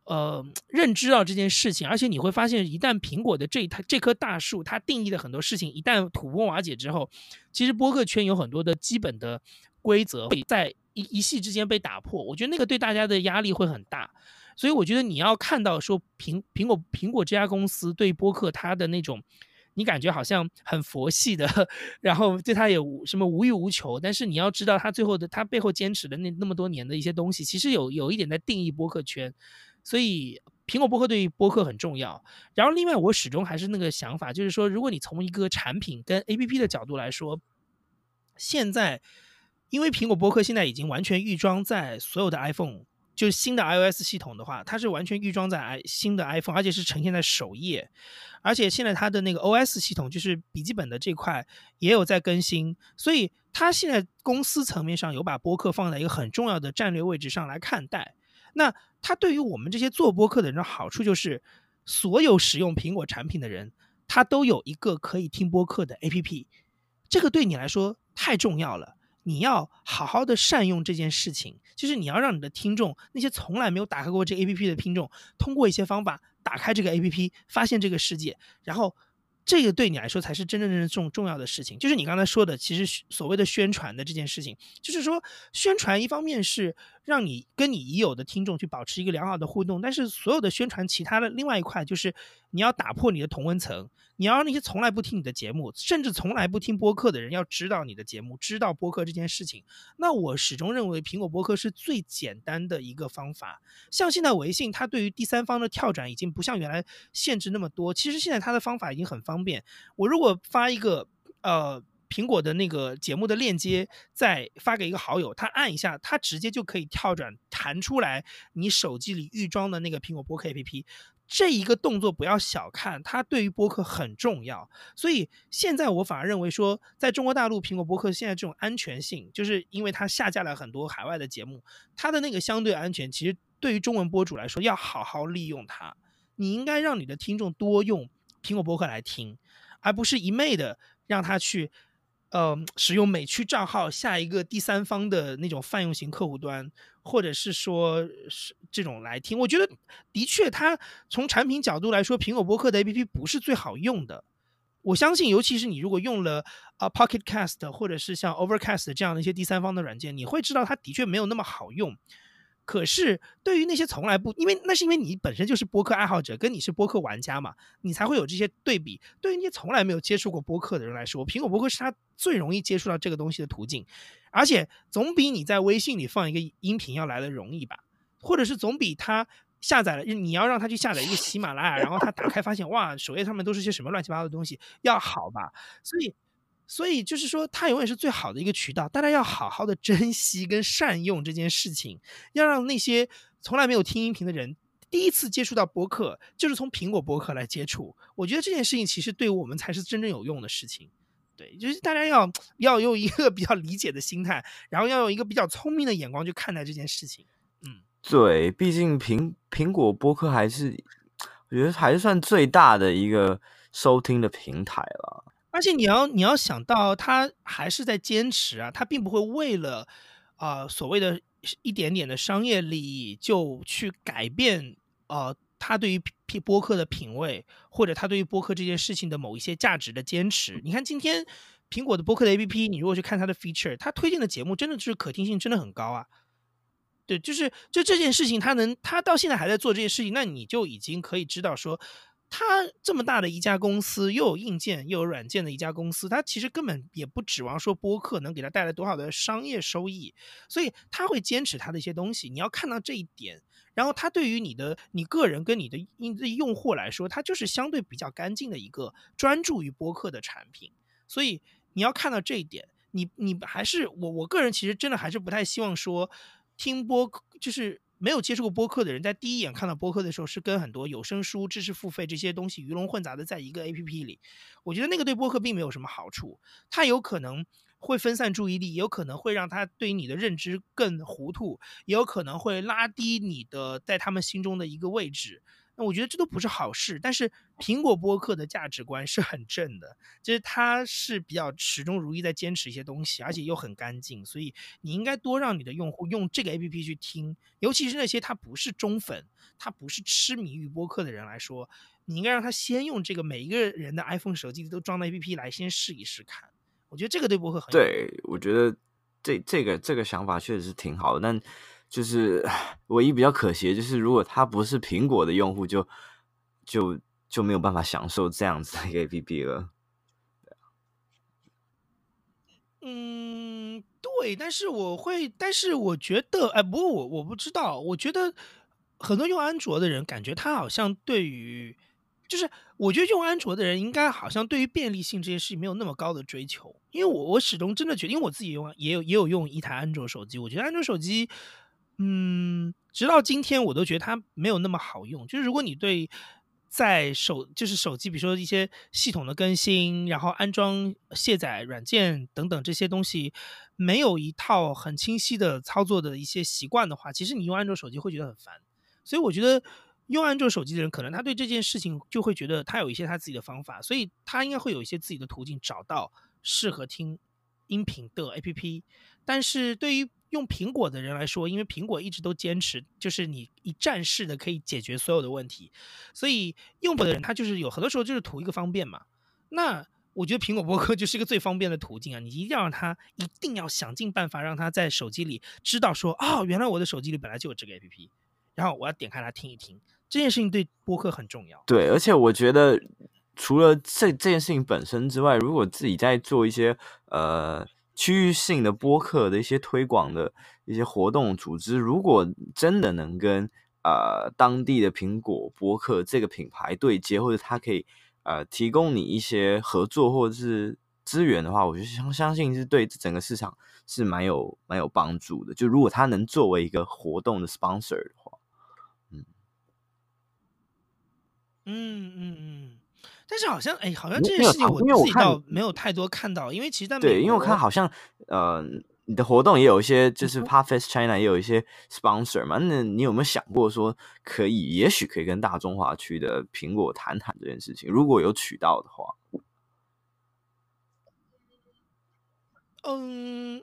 呃认知到这件事情，而且你会发现，一旦苹果的这它这棵大树它定义的很多事情一旦土崩瓦解之后，其实播客圈有很多的基本的规则会在。一一夕之间被打破，我觉得那个对大家的压力会很大，所以我觉得你要看到说苹苹果苹果这家公司对播客它的那种你感觉好像很佛系的，然后对它也无什么无欲无求，但是你要知道它最后的它背后坚持的那那么多年的一些东西，其实有有一点在定义播客圈，所以苹果播客对于播客很重要。然后另外我始终还是那个想法，就是说如果你从一个产品跟 APP 的角度来说，现在因为苹果播客现在已经完全预装在所有的 iPhone。就是新的 iOS 系统的话，它是完全预装在 i 新的 iPhone，而且是呈现在首页，而且现在它的那个 OS 系统，就是笔记本的这块也有在更新，所以它现在公司层面上有把播客放在一个很重要的战略位置上来看待。那它对于我们这些做播客的人的好处就是，所有使用苹果产品的人，他都有一个可以听播客的 APP，这个对你来说太重要了。你要好好的善用这件事情，就是你要让你的听众，那些从来没有打开过这 APP 的听众，通过一些方法打开这个 APP，发现这个世界，然后。这个对你来说才是真真正正重重要的事情，就是你刚才说的，其实所谓的宣传的这件事情，就是说宣传一方面是让你跟你已有的听众去保持一个良好的互动，但是所有的宣传其他的另外一块就是你要打破你的同温层，你要让那些从来不听你的节目，甚至从来不听播客的人要知道你的节目，知道播客这件事情。那我始终认为苹果播客是最简单的一个方法。像现在微信，它对于第三方的跳转已经不像原来限制那么多，其实现在它的方法已经很方。便，我如果发一个呃苹果的那个节目的链接，再发给一个好友，他按一下，他直接就可以跳转弹出来你手机里预装的那个苹果播客 APP。这一个动作不要小看，它对于播客很重要。所以现在我反而认为说，在中国大陆苹果播客现在这种安全性，就是因为它下架了很多海外的节目，它的那个相对安全，其实对于中文播主来说，要好好利用它。你应该让你的听众多用。苹果播客来听，而不是一昧的让他去，呃，使用美区账号下一个第三方的那种泛用型客户端，或者是说是这种来听。我觉得的确，它从产品角度来说，苹果播客的 APP 不是最好用的。我相信，尤其是你如果用了啊 Pocket Cast 或者是像 Overcast 这样的一些第三方的软件，你会知道它的确没有那么好用。可是，对于那些从来不，因为那是因为你本身就是播客爱好者，跟你是播客玩家嘛，你才会有这些对比。对于那些从来没有接触过播客的人来说，苹果播客是他最容易接触到这个东西的途径，而且总比你在微信里放一个音频要来的容易吧？或者是总比他下载了，你要让他去下载一个喜马拉雅，然后他打开发现哇，首页上面都是些什么乱七八糟的东西，要好吧？所以。所以就是说，它永远是最好的一个渠道，大家要好好的珍惜跟善用这件事情，要让那些从来没有听音频的人第一次接触到播客，就是从苹果播客来接触。我觉得这件事情其实对我们才是真正有用的事情。对，就是大家要要用一个 比较理解的心态，然后要用一个比较聪明的眼光去看待这件事情。嗯，对，毕竟苹苹果播客还是我觉得还是算最大的一个收听的平台了。而且你要你要想到，他还是在坚持啊，他并不会为了啊、所谓的一点点的商业利益就去改变呃他对于播客的品味，或者他对于播客这件事情的某一些价值的坚持。你看今天苹果的播客的 APP，你如果去看它的 feature，它推荐的节目真的就是可听性真的很高啊。对，就是就这件事情，他能他到现在还在做这件事情，那你就已经可以知道说。他这么大的一家公司，又有硬件又有软件的一家公司，他其实根本也不指望说播客能给他带来多少的商业收益，所以他会坚持他的一些东西。你要看到这一点，然后他对于你的你个人跟你的用户来说，他就是相对比较干净的一个专注于播客的产品。所以你要看到这一点，你你还是我我个人其实真的还是不太希望说听播客就是。没有接触过播客的人，在第一眼看到播客的时候，是跟很多有声书、知识付费这些东西鱼龙混杂的在一个 APP 里。我觉得那个对播客并没有什么好处，它有可能会分散注意力，也有可能会让他对你的认知更糊涂，也有可能会拉低你的在他们心中的一个位置。我觉得这都不是好事，但是苹果播客的价值观是很正的，就是它是比较始终如一在坚持一些东西，而且又很干净，所以你应该多让你的用户用这个 APP 去听，尤其是那些他不是忠粉，他不是痴迷于播客的人来说，你应该让他先用这个每一个人的 iPhone 手机都装的 APP 来先试一试看，我觉得这个对播客很对，我觉得这这个这个想法确实是挺好的，但。就是唯一比较可惜的就是，如果他不是苹果的用户就，就就没有办法享受这样子的一个 APP 了。嗯，对，但是我会，但是我觉得，哎，不过我我不知道，我觉得很多用安卓的人感觉他好像对于，就是我觉得用安卓的人应该好像对于便利性这件事情没有那么高的追求，因为我我始终真的觉得，因为我自己用也有也有用一台安卓手机，我觉得安卓手机，嗯，直到今天我都觉得它没有那么好用，就是如果你对。在手就是手机，比如说一些系统的更新，然后安装、卸载软件等等这些东西，没有一套很清晰的操作的一些习惯的话，其实你用安卓手机会觉得很烦。所以我觉得用安卓手机的人，可能他对这件事情就会觉得他有一些他自己的方法，所以他应该会有一些自己的途径找到适合听音频的 APP。但是对于用苹果的人来说，因为苹果一直都坚持，就是你一站式的可以解决所有的问题，所以用过的人他就是有很多时候就是图一个方便嘛。那我觉得苹果播客就是一个最方便的途径啊！你一定要让他，一定要想尽办法让他在手机里知道说，哦，原来我的手机里本来就有这个 APP，然后我要点开来听一听。这件事情对播客很重要。对，而且我觉得除了这这件事情本身之外，如果自己在做一些呃。区域性的播客的一些推广的一些活动组织，如果真的能跟呃当地的苹果播客这个品牌对接，或者它可以呃提供你一些合作或者是资源的话，我就相相信是对整个市场是蛮有蛮有帮助的。就如果它能作为一个活动的 sponsor 的话，嗯嗯嗯嗯。但是好像哎，好像这件事情我自己倒没有太多看到，因为其实在对，因为我看好像呃，你的活动也有一些，就是 Podfest China 也有一些 sponsor 嘛。那你有没有想过说，可以，也许可以跟大中华区的苹果谈谈这件事情？如果有渠道的话，嗯。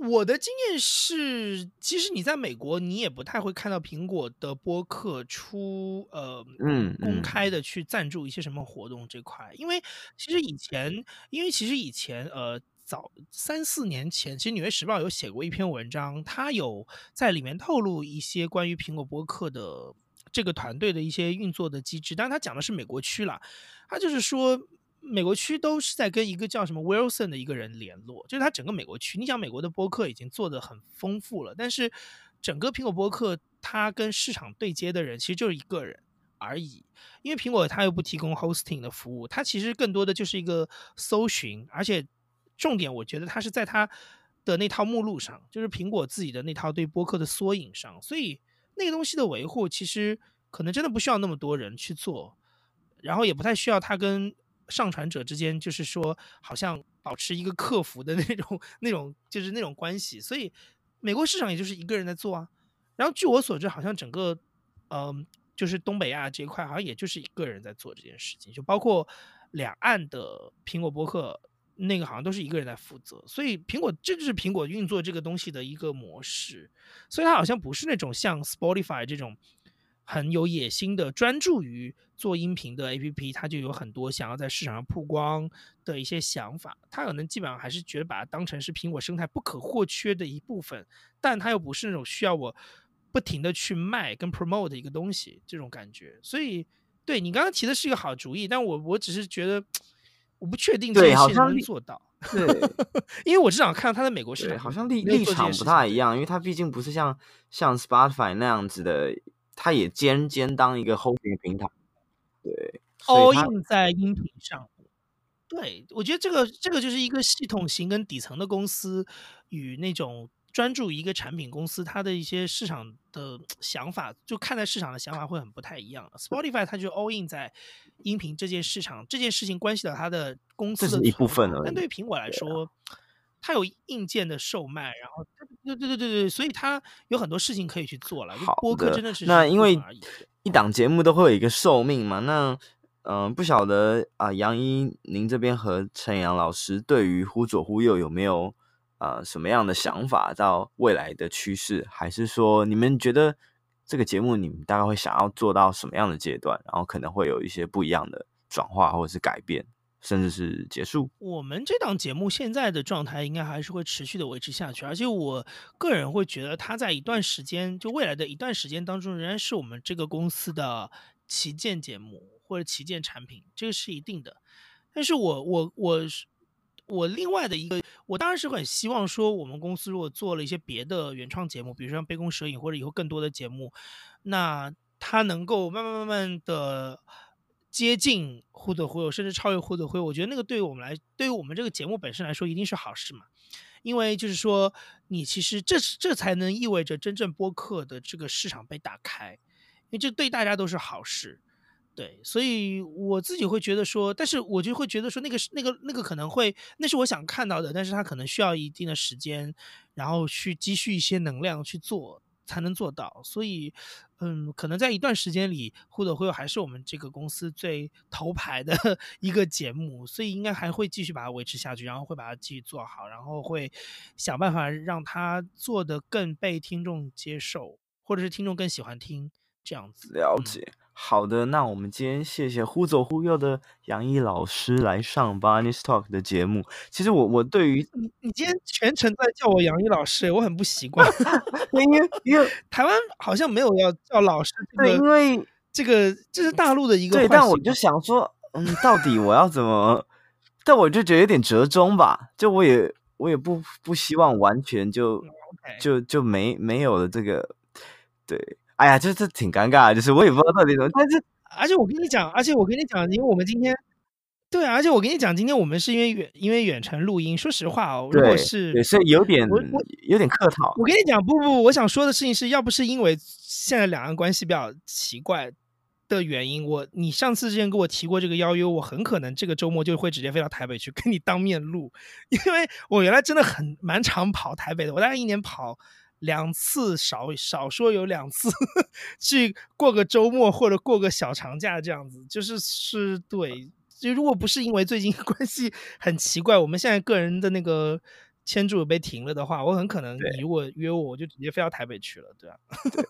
我的经验是，其实你在美国，你也不太会看到苹果的播客出呃，嗯，公开的去赞助一些什么活动这块，因为其实以前，因为其实以前呃，早三四年前，其实《纽约时报》有写过一篇文章，它有在里面透露一些关于苹果播客的这个团队的一些运作的机制，但是他讲的是美国区啦，他就是说。美国区都是在跟一个叫什么 Wilson 的一个人联络，就是他整个美国区。你想，美国的播客已经做得很丰富了，但是整个苹果播客，它跟市场对接的人其实就是一个人而已。因为苹果它又不提供 hosting 的服务，它其实更多的就是一个搜寻，而且重点我觉得它是在它的那套目录上，就是苹果自己的那套对播客的缩影上。所以那个东西的维护，其实可能真的不需要那么多人去做，然后也不太需要它跟。上传者之间就是说，好像保持一个客服的 那种、那种，就是那种关系。所以，美国市场也就是一个人在做啊。然后，据我所知，好像整个，嗯、就是东北亚这一块，好像也就是一个人在做这件事情。就包括两岸的苹果播客，那个好像都是一个人在负责。所以，苹果这就是苹果运作这个东西的一个模式。所以，它好像不是那种像 Spotify 这种。很有野心的，专注于做音频的 APP，它就有很多想要在市场上曝光的一些想法。它可能基本上还是觉得把它当成是苹果生态不可或缺的一部分，但它又不是那种需要我不停的去卖跟 promote 的一个东西，这种感觉。所以，对你刚刚提的是一个好主意，但我我只是觉得我不确定这件事能做到。对，因为我至少看到它在美国市场好像立立场不太一样，因为它毕竟不是像像 Spotify 那样子的。他也兼兼当一个 hosting 平台，对，all in 在音频上。对，我觉得这个这个就是一个系统型跟底层的公司与那种专注一个产品公司，它的一些市场的想法，就看待市场的想法会很不太一样。Spotify 它就 all in 在音频这件市场，这件事情关系到它的公司的一部分了。但对于苹果来说。它有硬件的售卖，然后对对对对对，所以它有很多事情可以去做了。好的，播客真的是那因为一档节目都会有一个寿命嘛，那嗯、呃，不晓得啊，杨一您这边和陈阳老师对于忽左忽右有没有啊、呃、什么样的想法？到未来的趋势，还是说你们觉得这个节目你们大概会想要做到什么样的阶段？然后可能会有一些不一样的转化或者是改变？甚至是结束。我们这档节目现在的状态应该还是会持续的维持下去，而且我个人会觉得，它在一段时间，就未来的一段时间当中，仍然是我们这个公司的旗舰节目，或者旗舰产品，这个是一定的。但是我我我是我另外的一个，我当然是很希望说，我们公司如果做了一些别的原创节目，比如说像杯弓蛇影或者以后更多的节目，那它能够慢慢慢慢的接近忽左忽右，甚至超越忽左忽右。我觉得那个对于我们来，对于我们这个节目本身来说，一定是好事嘛。因为就是说，你其实这这才能意味着真正播客的这个市场被打开，因为这对大家都是好事。对，所以我自己会觉得说，但是我就会觉得说，那个那个那个可能会，那是我想看到的，但是他可能需要一定的时间，然后去积蓄一些能量去做，才能做到。所以，嗯，可能在一段时间里，忽左忽右还是我们这个公司最头牌的 一个节目，所以应该还会继续把它维持下去，然后会把它继续做好，然后会想办法让它做得更被听众接受，或者是听众更喜欢听这样子。了解。嗯好的，那我们今天谢谢忽左忽右的杨毅老师来上 Barney's Talk 的节目。其实我我对于你，你今天全程在叫我杨毅老师，我很不习惯。因为因为 台湾好像没有要叫老师，对，因为这个这是大陆的一个。对，但我就想说，嗯，到底我要怎么？但我就觉得有点折中吧。就我也我也不不希望完全就、okay. 就就没没有了这个对。哎呀，这这挺尴尬，就是我也不知道到底怎么。但是，而且我跟你讲，而且我跟你讲，因为我们今天，对啊，而且我跟你讲，今天我们是因为远，因为远程录音。说实话哦，如果是，也是有点，有点客套。我跟你讲，不不，我想说的事情是要不是因为现在两岸关系比较奇怪的原因，我你上次之前跟我提过这个邀约，我很可能这个周末就会直接飞到台北去跟你当面录，因为我原来真的很蛮常跑台北的，我大概一年跑。两次少少说有两次 去过个周末或者过个小长假这样子，就是是对。就如果不是因为最近关系很奇怪，我们现在个人的那个签注被停了的话，我很可能你如果约我，我就直接飞到台北去了，对啊。对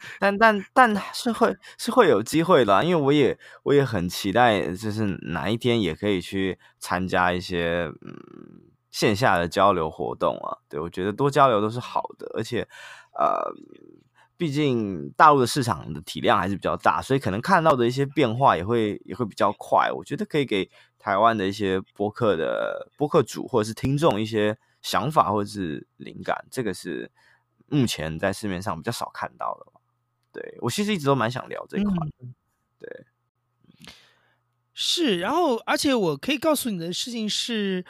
但但但是会是会有机会的，因为我也我也很期待，就是哪一天也可以去参加一些嗯。线下的交流活动啊，对，我觉得多交流都是好的，而且，呃，毕竟大陆的市场的体量还是比较大，所以可能看到的一些变化也会也会比较快。我觉得可以给台湾的一些播客的播客主或者是听众一些想法或者是灵感，这个是目前在市面上比较少看到的。对，我其实一直都蛮想聊这一块，嗯，对，是，然后而且我可以告诉你的事情是。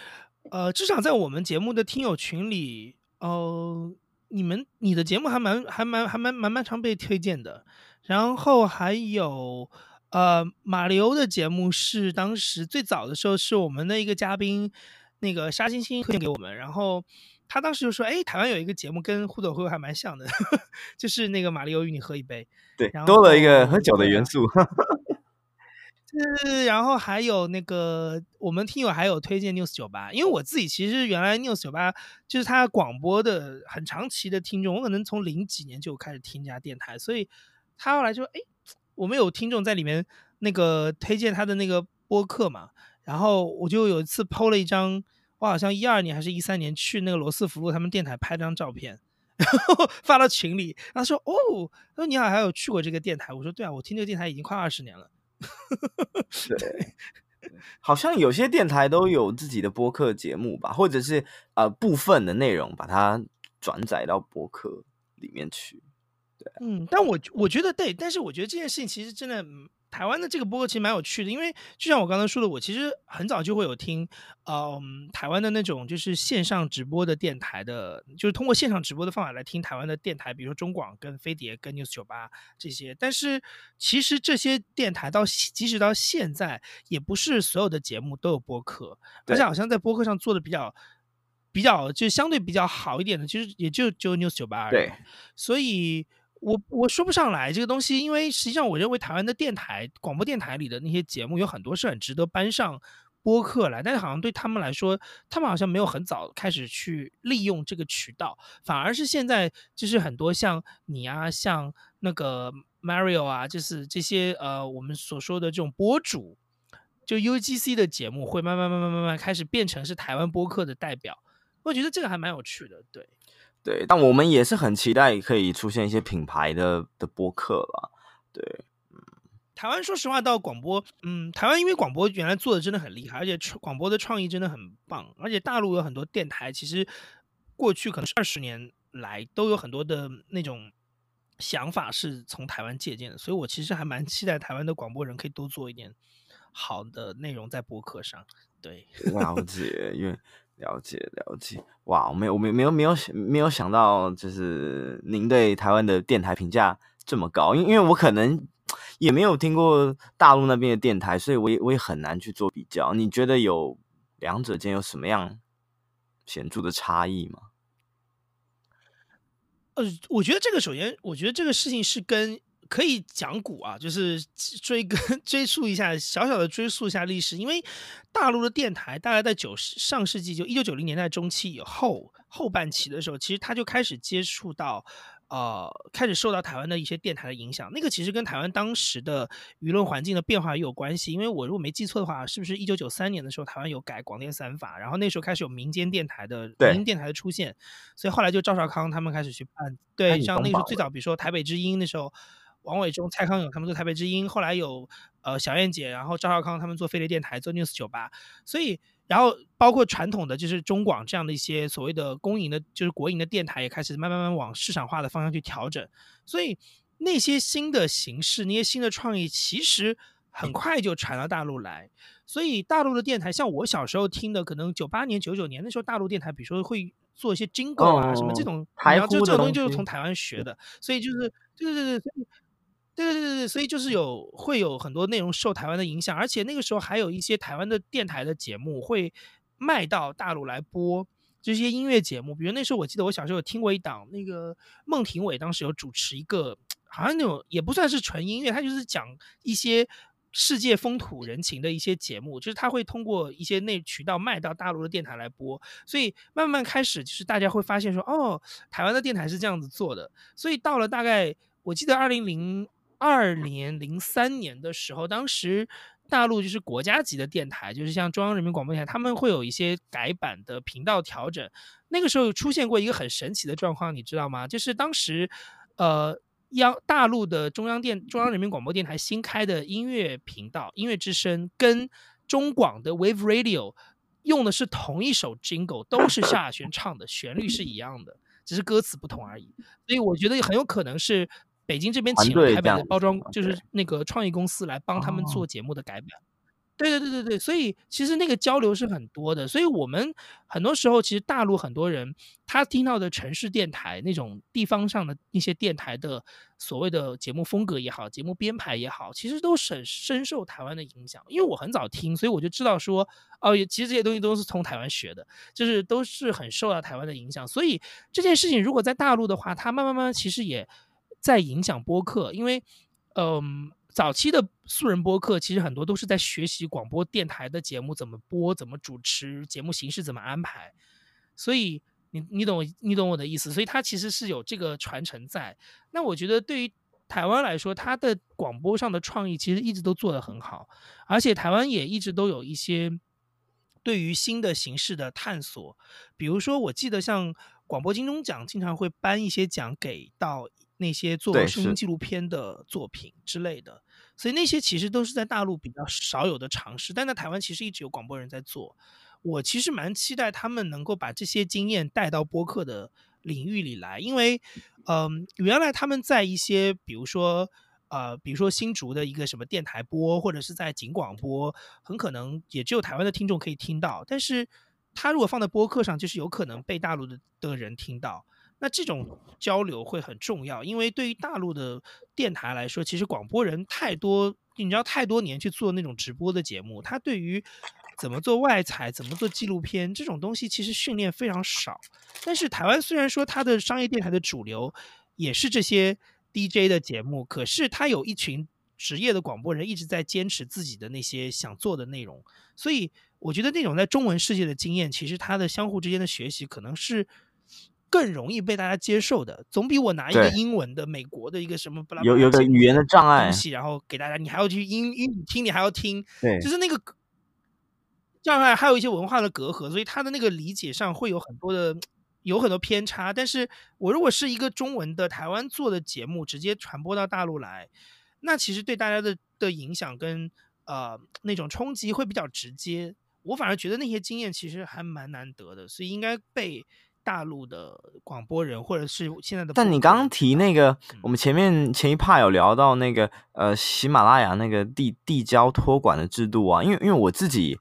呃，至少在我们节目的听友群里，呃，你们你的节目还蛮还蛮还蛮蛮蛮常被推荐的。然后还有呃，马里欧的节目是当时最早的时候是我们的一个嘉宾那个沙星星推荐给我们，然后他当时就说，哎，台湾有一个节目跟忽左忽右还蛮像的，呵 呵就是那个马里欧与你喝一杯，对，多了一个喝酒的元素。是，然后还有那个我们听友还有推荐 News 酒吧，因为我自己其实原来 News 酒吧就是他广播的很长期的听众，我可能从零几年就开始听这家电台，所以他后来就哎，我们有听众在里面那个推荐他的那个播客嘛，然后我就有一次 PO 了一张，我好像一二年还是一三年去那个罗斯福路他们电台拍张照片，然后发到群里，然后说哦，他说你好还有去过这个电台，我说对啊，我听这个电台已经快二十年了。对，好像有些电台都有自己的播客节目吧，或者是呃部分的内容把它转载到播客里面去。对，嗯，但我我觉得对，但是我觉得这件事情其实真的。台湾的这个播客其实蛮有趣的，因为就像我刚才说的，我其实很早就会有听，嗯，台湾的那种就是线上直播的电台的，就是通过线上直播的方法来听台湾的电台，比如说中广跟飞碟跟 News 九八这些。但是其实这些电台到即使到现在，也不是所有的节目都有播客，而且好像在播客上做的比较比较就相对比较好一点的，其实也就只有 News 九八而已。对，所以。我我说不上来这个东西，因为实际上我认为台湾的电台、广播电台里的那些节目有很多是很值得搬上播客来，但是好像对他们来说，他们好像没有很早开始去利用这个渠道，反而是现在就是很多像你啊，像那个 Mario 啊，就是这些呃我们所说的这种博主，就 UGC 的节目会慢慢慢慢慢慢开始变成是台湾播客的代表，我觉得这个还蛮有趣的，对。对，但我们也是很期待可以出现一些品牌的的播客了。对，嗯，台湾说实话，到广播，嗯，台湾因为广播原来做的真的很厉害，而且广播的创意真的很棒，而且大陆有很多电台，其实过去可能是二十年来都有很多的那种想法是从台湾借鉴的，所以我其实还蛮期待台湾的广播人可以多做一点好的内容在播客上。对，了解，因为了解了解，哇，我没有，我没有没有没有没有想到，就是您对台湾的电台评价这么高，因因为我可能。也没有听过大陆那边的电台，所以我也我也很难去做比较。你觉得有两者间有什么样显著的差异吗？呃，我觉得这个首先，我觉得这个事情是跟可以讲古啊，就是追根 追溯一下，小小的追溯一下历史。因为大陆的电台大概在九十上世纪就一九九零年代中期以后后半期的时候，其实他就开始接触到。呃，开始受到台湾的一些电台的影响，那个其实跟台湾当时的舆论环境的变化也有关系。因为我如果没记错的话，是不是一九九三年的时候，台湾有改广电三法，然后那时候开始有民间电台的民营电台的出现，所以后来就赵少康他们开始去办，对，像那个时候最早，比如说台北之音，那时候王伟忠、蔡康永他们做台北之音，后来有呃小燕姐，然后赵少康他们做飞碟电台做 News 酒吧，所以。然后包括传统的就是中广这样的一些所谓的公营的，就是国营的电台也开始慢慢慢往市场化的方向去调整，所以那些新的形式、那些新的创意，其实很快就传到大陆来。所以大陆的电台，像我小时候听的，可能九八年、九九年那时候，大陆电台比如说会做一些 jingle 啊什么这种，然后就这种东西就是从台湾学的，所以就是对对对对。对对对对，所以就是有会有很多内容受台湾的影响，而且那个时候还有一些台湾的电台的节目会卖到大陆来播，这些音乐节目。比如那时候我记得我小时候有听过一档，那个孟庭苇当时有主持一个，好像那种也不算是纯音乐，他就是讲一些世界风土人情的一些节目，就是他会通过一些内渠道卖到大陆的电台来播，所以慢慢开始就是大家会发现说，哦，台湾的电台是这样子做的，所以到了大概我记得二零零。二年零三年的时候，当时大陆就是国家级的电台，就是像中央人民广播电台，他们会有一些改版的频道调整。那个时候出现过一个很神奇的状况，你知道吗？就是当时，呃，央大陆的中央电中央人民广播电台新开的音乐频道“音乐之声”跟中广的 Wave Radio 用的是同一首 Jingle，都是萧亚轩唱的，旋律是一样的，只是歌词不同而已。所以我觉得很有可能是。北京这边请了台北的包装，就是那个创意公司来帮他们做节目的改版。对对对对对，所以其实那个交流是很多的。所以我们很多时候，其实大陆很多人他听到的城市电台那种地方上的一些电台的所谓的节目风格也好，节目编排也好，其实都深深受台湾的影响。因为我很早听，所以我就知道说，哦，其实这些东西都是从台湾学的，就是都是很受到台湾的影响。所以这件事情如果在大陆的话，它慢慢慢慢其实也。在影响播客，因为，嗯，早期的素人播客其实很多都是在学习广播电台的节目怎么播、怎么主持、节目形式怎么安排，所以你你懂你懂我的意思，所以它其实是有这个传承在。那我觉得对于台湾来说，它的广播上的创意其实一直都做得很好，而且台湾也一直都有一些对于新的形式的探索，比如说我记得像广播金钟奖经常会颁一些奖给到。那些做声音纪录片的作品之类的，所以那些其实都是在大陆比较少有的尝试，但在台湾其实一直有广播人在做。我其实蛮期待他们能够把这些经验带到播客的领域里来，因为，嗯、呃，原来他们在一些比如说，呃，比如说新竹的一个什么电台播，或者是在警广播，很可能也只有台湾的听众可以听到，但是他如果放在播客上，就是有可能被大陆的的人听到。那这种交流会很重要，因为对于大陆的电台来说，其实广播人太多，你知道太多年去做那种直播的节目，他对于怎么做外采、怎么做纪录片这种东西，其实训练非常少。但是台湾虽然说它的商业电台的主流也是这些 DJ 的节目，可是他有一群职业的广播人一直在坚持自己的那些想做的内容，所以我觉得那种在中文世界的经验，其实它的相互之间的学习可能是。更容易被大家接受的，总比我拿一个英文的美国的一个什么不拉有有个语言的障碍东西，然后给大家，你还要去英英语听，你还要听，对，就是那个障碍，还有一些文化的隔阂，所以他的那个理解上会有很多的有很多偏差。但是我如果是一个中文的台湾做的节目，直接传播到大陆来，那其实对大家的的影响跟呃那种冲击会比较直接。我反而觉得那些经验其实还蛮难得的，所以应该被大陆的广播人或者是现在的。但你刚刚提那个，嗯、我们前面前一 part 有聊到那个呃喜马拉雅那个递递交托管的制度啊，因为因为我自己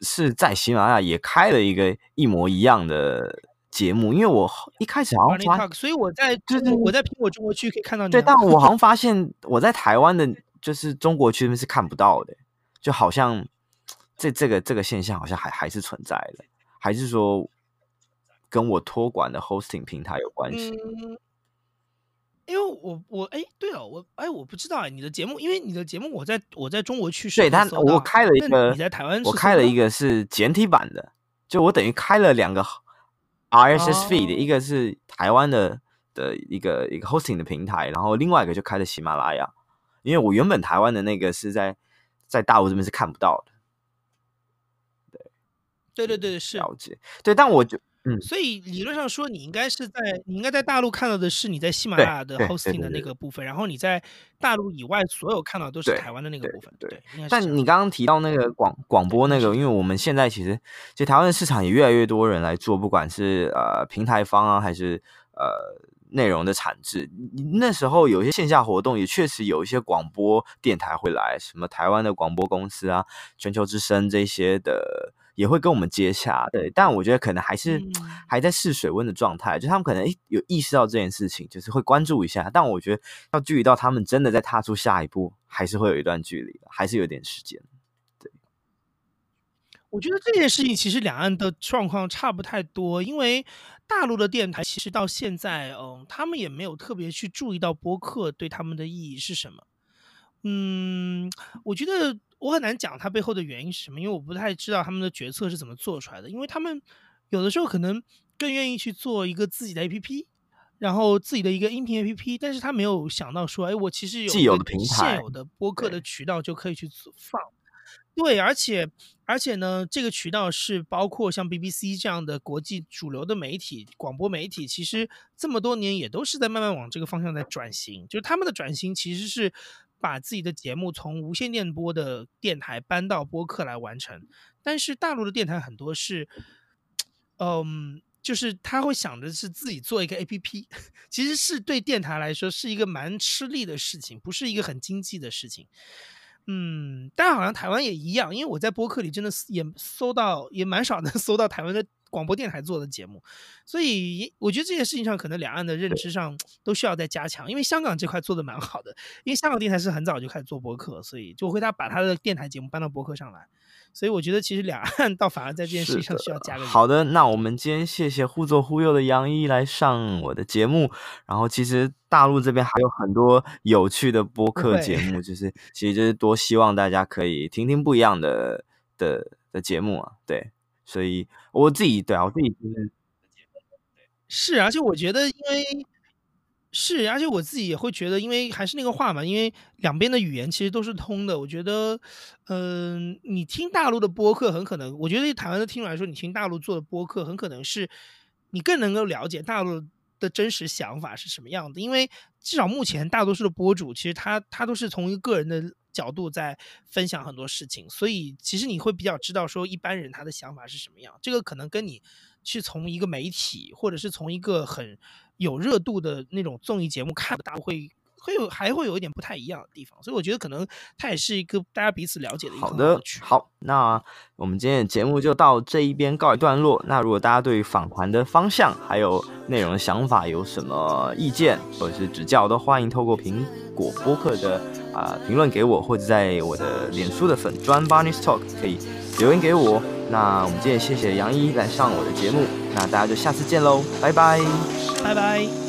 是在喜马拉雅也开了一个一模一样的节目，因为我一开始好像发，所以我在就是我在苹果中国区可以看到你。对，但 我好像发现我在台湾的，就是中国区那边是看不到的，就好像。这这个这个现象好像还还是存在的，还是说跟我托管的 hosting 平台有关系？嗯，因为我我哎，对了，我哎，我不知道哎，你的节目，因为你的节目我在我在中国去对，但我开了一个你在台湾，我开了一个是简体版的，就我等于开了两个 RSS feed，哦，一个是台湾的的一个一个 hosting 的平台，然后另外一个就开了喜马拉雅，因为我原本台湾的那个是在在大陆这边是看不到的。对对对，是了解。对，但我就嗯，所以理论上说，你应该是在你应该在大陆看到的是你在喜马拉雅的 hosting 的那个部分，然后你在大陆以外所有看到都是台湾的那个部分。对，对对，但你刚刚提到那个广广播那个，因为我们现在其实其实台湾的市场也越来越多人来做，不管是呃平台方啊，还是呃内容的产制。那时候有一些线下活动，也确实有一些广播电台会来，什么台湾的广播公司啊、全球之声这些的。也会跟我们接洽，对，但我觉得可能还是还在试水温的状态，嗯、就他们可能诶有意识到这件事情，就是会关注一下，但我觉得要距离到他们真的在踏出下一步，还是会有一段距离，还是有点时间。对，我觉得这件事情其实两岸的状况差不太多，因为大陆的电台其实到现在，嗯，他们也没有特别去注意到播客对他们的意义是什么。嗯，我觉得。我很难讲它背后的原因是什么，因为我不太知道他们的决策是怎么做出来的。因为他们有的时候可能更愿意去做一个自己的 APP，然后自己的一个音频 APP，但是他没有想到说，哎，我其实有既有的平台、现有的播客的渠道就可以去放。对，对，而且而且呢，这个渠道是包括像 BBC 这样的国际主流的媒体、广播媒体，其实这么多年也都是在慢慢往这个方向在转型，就是他们的转型其实是。把自己的节目从无线电波的电台搬到播客来完成，但是大陆的电台很多是，嗯，就是他会想着是自己做一个 APP，其实是对电台来说是一个蛮吃力的事情，不是一个很经济的事情。嗯，但好像台湾也一样，因为我在播客里真的也搜到，也蛮少能搜到台湾的。广播电台做的节目，所以我觉得这件事情上可能两岸的认知上都需要再加强。因为香港这块做的蛮好的，因为香港电台是很早就开始做播客，所以就会他把他的电台节目搬到播客上来。所以我觉得其实两岸 倒反而在这件事情上需要加个。好的，那我们今天谢谢忽左忽右的杨一来上我的节目。然后其实大陆这边还有很多有趣的播客节目，就是其实就是多希望大家可以听听不一样的的的节目啊，对。所以我自己对啊，我自己就是是，而且我觉得，因为是，而且我自己也会觉得，因为还是那个话嘛，因为两边的语言其实都是通的。我觉得，嗯、你听大陆的播客，很可能，我觉得对台湾的听众来说，你听大陆做的播客，很可能是你更能够了解大陆的真实想法是什么样的。因为至少目前大多数的播主，其实他他都是从一个人的。角度在分享很多事情，所以其实你会比较知道说一般人他的想法是什么样。这个可能跟你是从一个媒体或者是从一个很有热度的那种综艺节目看的，大会会有还会有一点不太一样的地方。所以我觉得可能它也是一个大家彼此了解的一个好的。好，那我们今天的节目就到这一边告一段落。那如果大家对于访谈的方向还有内容的想法有什么意见或者是指教，都欢迎透过苹果播客的。啊，评论给我，或者在我的脸书的粉专 Barney's Talk 可以留言给我。那我们今天谢谢杨一来上我的节目，那大家就下次见喽，拜拜，拜拜。